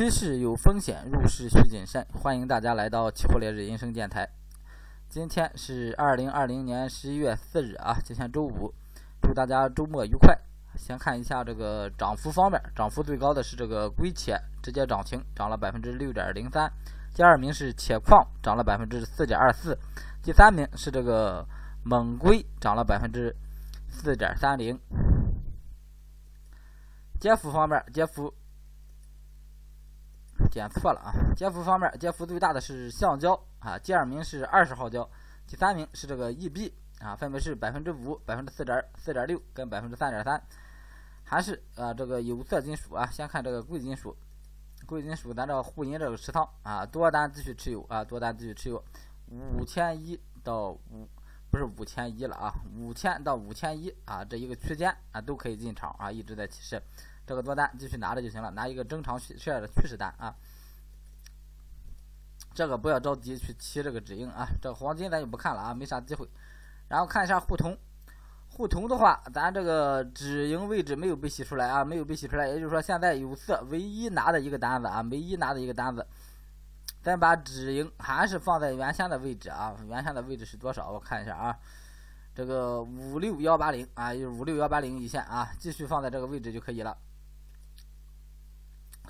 趋势有风险，入市需谨慎。欢迎大家来到期货烈日人生电台。今天是二零二零年十一月四日啊，今天周五，祝大家周末愉快。先看一下这个涨幅方面，涨幅最高的是这个硅铁，直接涨停，涨了百分之六点零三。第二名是铁矿，涨了百分之四点二四。第三名是这个锰硅，涨了百分之四点三零。跌幅方面，跌幅。点错了啊！跌幅方面，跌幅最大的是橡胶啊，第二名是二十号胶，第三名是这个 EB 啊，分别是百分之五、百分之四点四点六跟百分之三点三。还是啊，这个有色金属啊，先看这个贵金属，贵金属咱这个沪银这个持仓啊，多单继续持有啊，多单继续持有，五千一到五不是五千一了啊，五千到五千一啊，这一个区间啊都可以进场啊，一直在提示。这个多单继续拿着就行了，拿一个正常趋势的趋势单啊。这个不要着急去提这个止盈啊。这个黄金咱就不看了啊，没啥机会。然后看一下沪铜，沪铜的话，咱这个止盈位置没有被洗出来啊，没有被洗出来。也就是说，现在有色唯一拿的一个单子啊，唯一拿的一个单子，咱把止盈还是放在原先的位置啊。原先的位置是多少？我看一下啊。这个五六幺八零啊，就是五六幺八零一线啊，继续放在这个位置就可以了。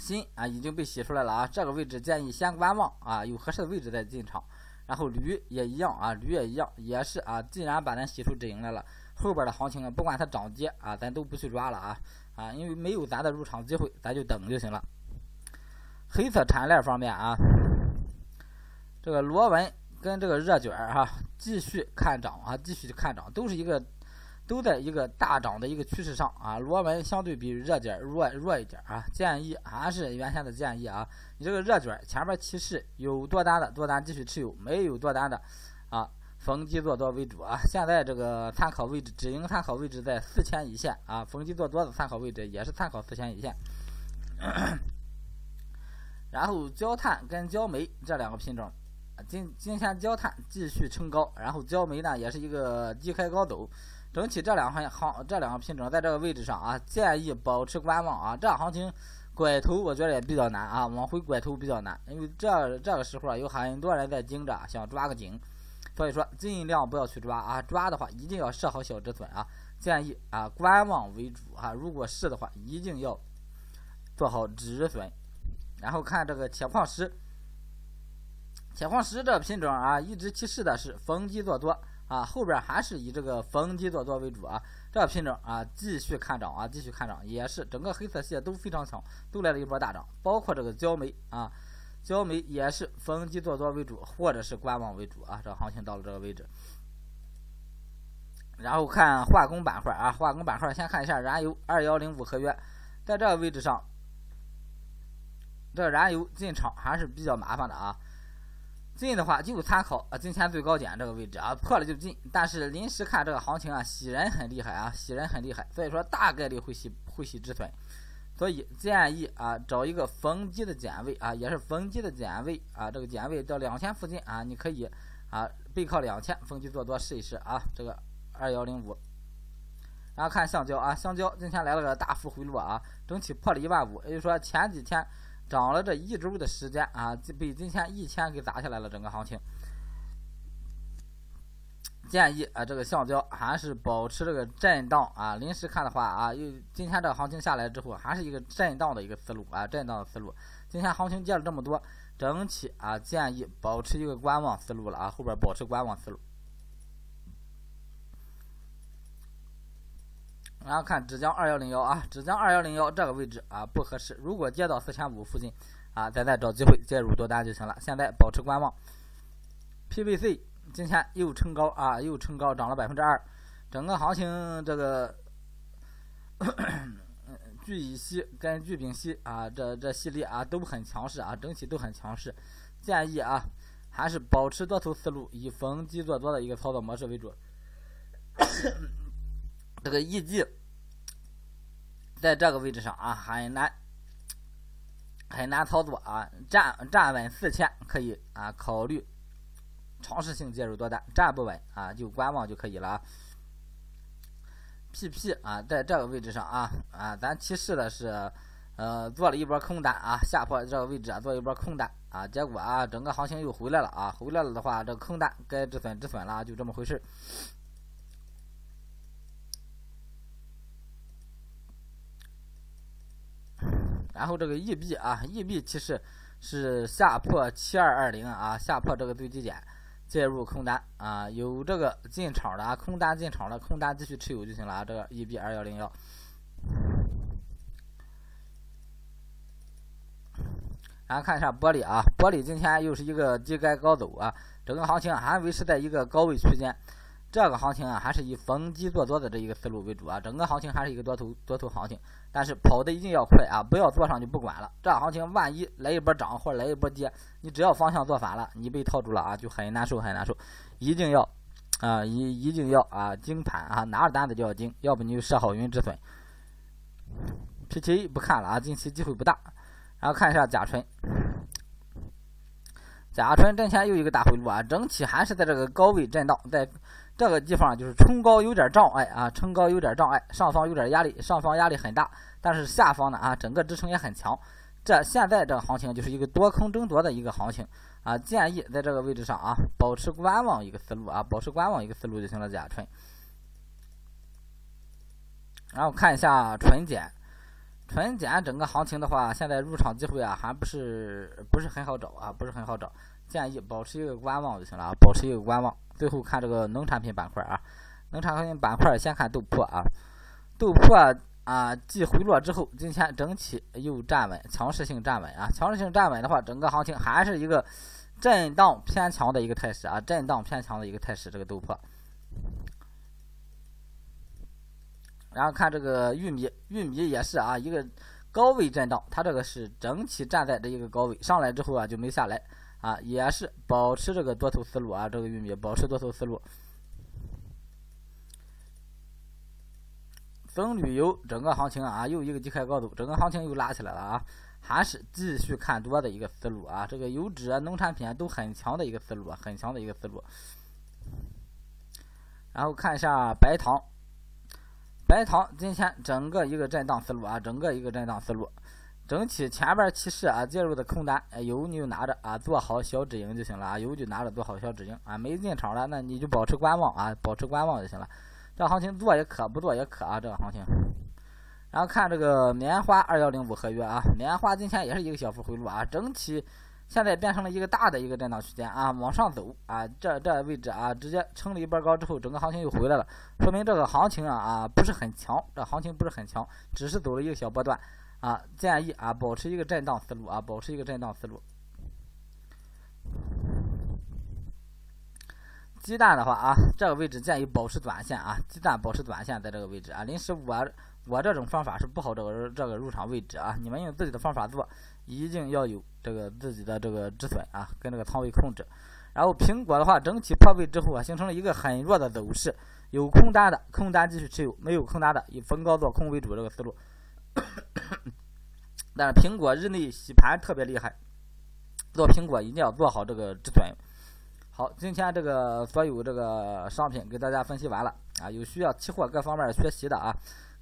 锌啊已经被洗出来了啊，这个位置建议先观望啊，有合适的位置再进场。然后铝也一样啊，铝也一样，也是啊，既然把咱洗出止盈来了，后边的行情啊，不管它涨跌啊，咱都不去抓了啊啊，因为没有咱的入场机会，咱就等就行了。黑色产业链方面啊，这个螺纹跟这个热卷儿哈，继续看涨啊，继续看涨，都是一个。都在一个大涨的一个趋势上啊，螺纹相对比热点弱弱一点啊，建议还是原先的建议啊。你这个热卷前面提示有多单的多单继续持有，没有多单的啊，逢低做多为主啊。现在这个参考位置止盈参考位置在四千一线啊，逢低做多的参考位置也是参考四千一线。然后焦炭跟焦煤这两个品种，今今天焦炭继续冲高，然后焦煤呢也是一个低开高走。整体这两行行这两个品种在这个位置上啊，建议保持观望啊。这行情拐头我觉得也比较难啊，往回拐头比较难，因为这这个时候啊有很多人在盯着，想抓个紧，所以说尽量不要去抓啊。抓的话一定要设好小止损啊，建议啊观望为主啊。如果是的话，一定要做好止损。然后看这个铁矿石，铁矿石这品种啊，一直提示的是逢低做多。啊，后边还是以这个逢低做多为主啊，这个品种啊继续看涨啊，继续看涨，也是整个黑色系都非常强，都来了一波大涨，包括这个焦煤啊，焦煤也是逢低做多为主，或者是观望为主啊，这行情到了这个位置。然后看化工板块啊，化工板块先看一下燃油二幺零五合约，在这个位置上，这燃油进场还是比较麻烦的啊。进的话就参考啊，今天最高点这个位置啊，破了就进。但是临时看这个行情啊，洗人很厉害啊，洗人很厉害，所以说大概率会洗会洗止损。所以建议啊，找一个逢低的点位啊，也是逢低的点位啊，这个点位到两千附近啊，你可以啊背靠两千逢低做多试一试啊，这个二幺零五。然后看橡胶啊，橡胶今天来了个大幅回落啊，整体破了一万五，也就是说前几天。涨了这一周的时间啊，被今天一千给砸下来了，整个行情。建议啊，这个橡胶还是保持这个震荡啊。临时看的话啊，又今天这个行情下来之后，还是一个震荡的一个思路啊，震荡的思路。今天行情跌了这么多，整体啊，建议保持一个观望思路了啊，后边保持观望思路。然后看浙江二幺零幺啊，浙江二幺零幺这个位置啊不合适，如果跌到四千五附近啊，咱再找机会介入多单就行了。现在保持观望。PVC 今天又冲高啊，又冲高，涨了百分之二。整个行情这个 聚乙烯跟聚丙烯啊，这这系列啊都很强势啊，整体都很强势。建议啊，还是保持多头思路，以逢低做多的一个操作模式为主。这个 EG 在这个位置上啊，很难很难操作啊，站站稳四千可以啊，考虑尝试性介入多单，站不稳啊就观望就可以了啊。PP 啊，在这个位置上啊啊，咱提示的是呃，做了一波空单啊，下破这个位置啊，做一波空单啊，结果啊，整个行情又回来了啊，回来了的话，这个空单该止损止损了，就这么回事。然后这个 E B 啊，E B 其实是下破七二二零啊，下破这个最低点，介入空单啊，有这个进场的啊，空单进场的，空单继续持有就行了啊。这个 E B 二幺零幺，然后看一下玻璃啊，玻璃今天又是一个低开高走啊，整个行情还维持在一个高位区间。这个行情啊，还是以逢低做多的这一个思路为主啊，整个行情还是一个多头多头行情，但是跑的一定要快啊，不要做上就不管了。这行情万一来一波涨或者来一波跌，你只要方向做反了，你被套住了啊，就很难受很难受。一定要啊，一一定要啊，盯盘啊，拿着单子就要盯，要不你就设好云止损。P T A 不看了啊，近期机会不大。然后看一下甲醇。甲醇之前又一个大回路啊，整体还是在这个高位震荡，在这个地方就是冲高有点障碍啊，冲高有点障碍，上方有点压力，上方压力很大，但是下方呢啊，整个支撑也很强。这现在这个行情就是一个多空争夺的一个行情啊，建议在这个位置上啊，保持观望一个思路啊，保持观望一个思路就行了。甲醇，然后看一下纯碱。纯碱整个行情的话，现在入场机会啊，还不是不是很好找啊，不是很好找，建议保持一个观望就行了啊，保持一个观望。最后看这个农产品板块啊，农产品板块先看豆粕啊，豆粕啊，继回落之后，今天整体又站稳，强势性站稳啊，强势性站稳的话，整个行情还是一个震荡偏强的一个态势啊，震荡偏强的一个态势，这个豆粕。然后看这个玉米，玉米也是啊，一个高位震荡，它这个是整体站在这一个高位，上来之后啊就没下来啊，也是保持这个多头思路啊，这个玉米保持多头思路。棕榈油整个行情啊又一个低开高走，整个行情又拉起来了啊，还是继续看多的一个思路啊，这个油脂啊、农产品啊都很强的一个思路啊，很强的一个思路。然后看一下白糖。白糖今天整个一个震荡思路啊，整个一个震荡思路，整体前边其实啊介入的空单哎有你就拿着啊，做好小止盈就行了啊，有就拿着做好小止盈啊，没进场了那你就保持观望啊，保持观望就行了。这行情做也可，不做也可啊，这个行情。然后看这个棉花二幺零五合约啊，棉花今天也是一个小幅回落啊，整体。现在变成了一个大的一个震荡区间啊，往上走啊，这这位置啊，直接撑了一波高之后，整个行情又回来了，说明这个行情啊啊不是很强，这行情不是很强，只是走了一个小波段啊，建议啊保持一个震荡思路啊，保持一个震荡思路。鸡蛋的话啊，这个位置建议保持短线啊，鸡蛋保持短线在这个位置啊，临时我我这种方法是不好这个这个入场位置啊，你们用自己的方法做。一定要有这个自己的这个止损啊，跟这个仓位控制。然后苹果的话，整体破位之后啊，形成了一个很弱的走势。有空单的，空单继续持有；没有空单的，以逢高做空为主这个思路。但是苹果日内洗盘特别厉害，做苹果一定要做好这个止损。好，今天这个所有这个商品给大家分析完了啊，有需要期货各方面学习的啊，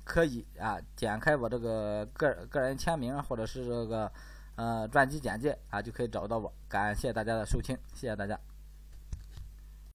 可以啊点开我这个个个人签名或者是这个。呃，专辑简介啊，就可以找到我。感谢大家的收听，谢谢大家。